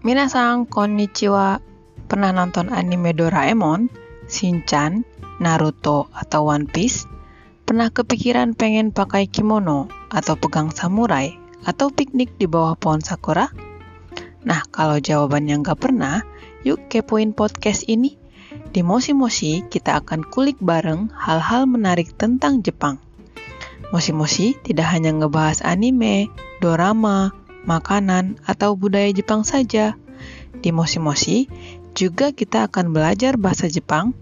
Minasang konnichiwa. Pernah nonton anime Doraemon, Shinchan, Naruto, atau One Piece? Pernah kepikiran pengen pakai kimono atau pegang samurai atau piknik di bawah pohon sakura? Nah, kalau jawabannya nggak pernah, yuk kepoin podcast ini. Di Mosi Mosi, kita akan kulik bareng hal-hal menarik tentang Jepang. Mosi Mosi tidak hanya ngebahas anime, dorama, makanan, atau budaya Jepang saja. Di Mosi, juga kita akan belajar bahasa Jepang,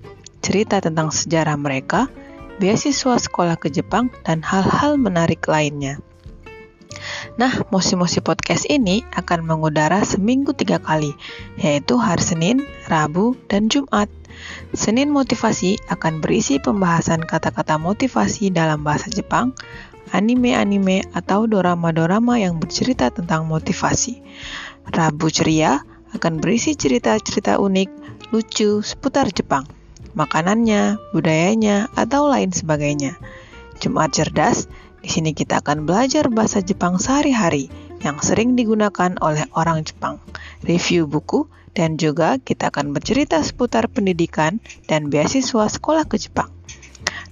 cerita tentang sejarah mereka, beasiswa sekolah ke Jepang, dan hal-hal menarik lainnya. Nah, Mosi-Mosi Podcast ini akan mengudara seminggu tiga kali, yaitu hari Senin, Rabu, dan Jumat. Senin Motivasi akan berisi pembahasan kata-kata motivasi dalam bahasa Jepang, anime-anime atau dorama-dorama yang bercerita tentang motivasi. Rabu Ceria akan berisi cerita-cerita unik, lucu seputar Jepang, makanannya, budayanya, atau lain sebagainya. Jumat Cerdas, di sini kita akan belajar bahasa Jepang sehari-hari yang sering digunakan oleh orang Jepang, review buku, dan juga kita akan bercerita seputar pendidikan dan beasiswa sekolah ke Jepang.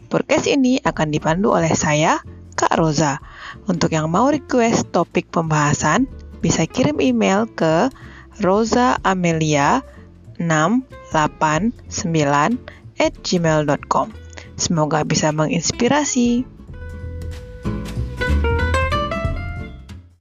Podcast ini akan dipandu oleh saya, Kak Roza. Untuk yang mau request topik pembahasan, bisa kirim email ke rozaamelia689 at gmail.com. Semoga bisa menginspirasi.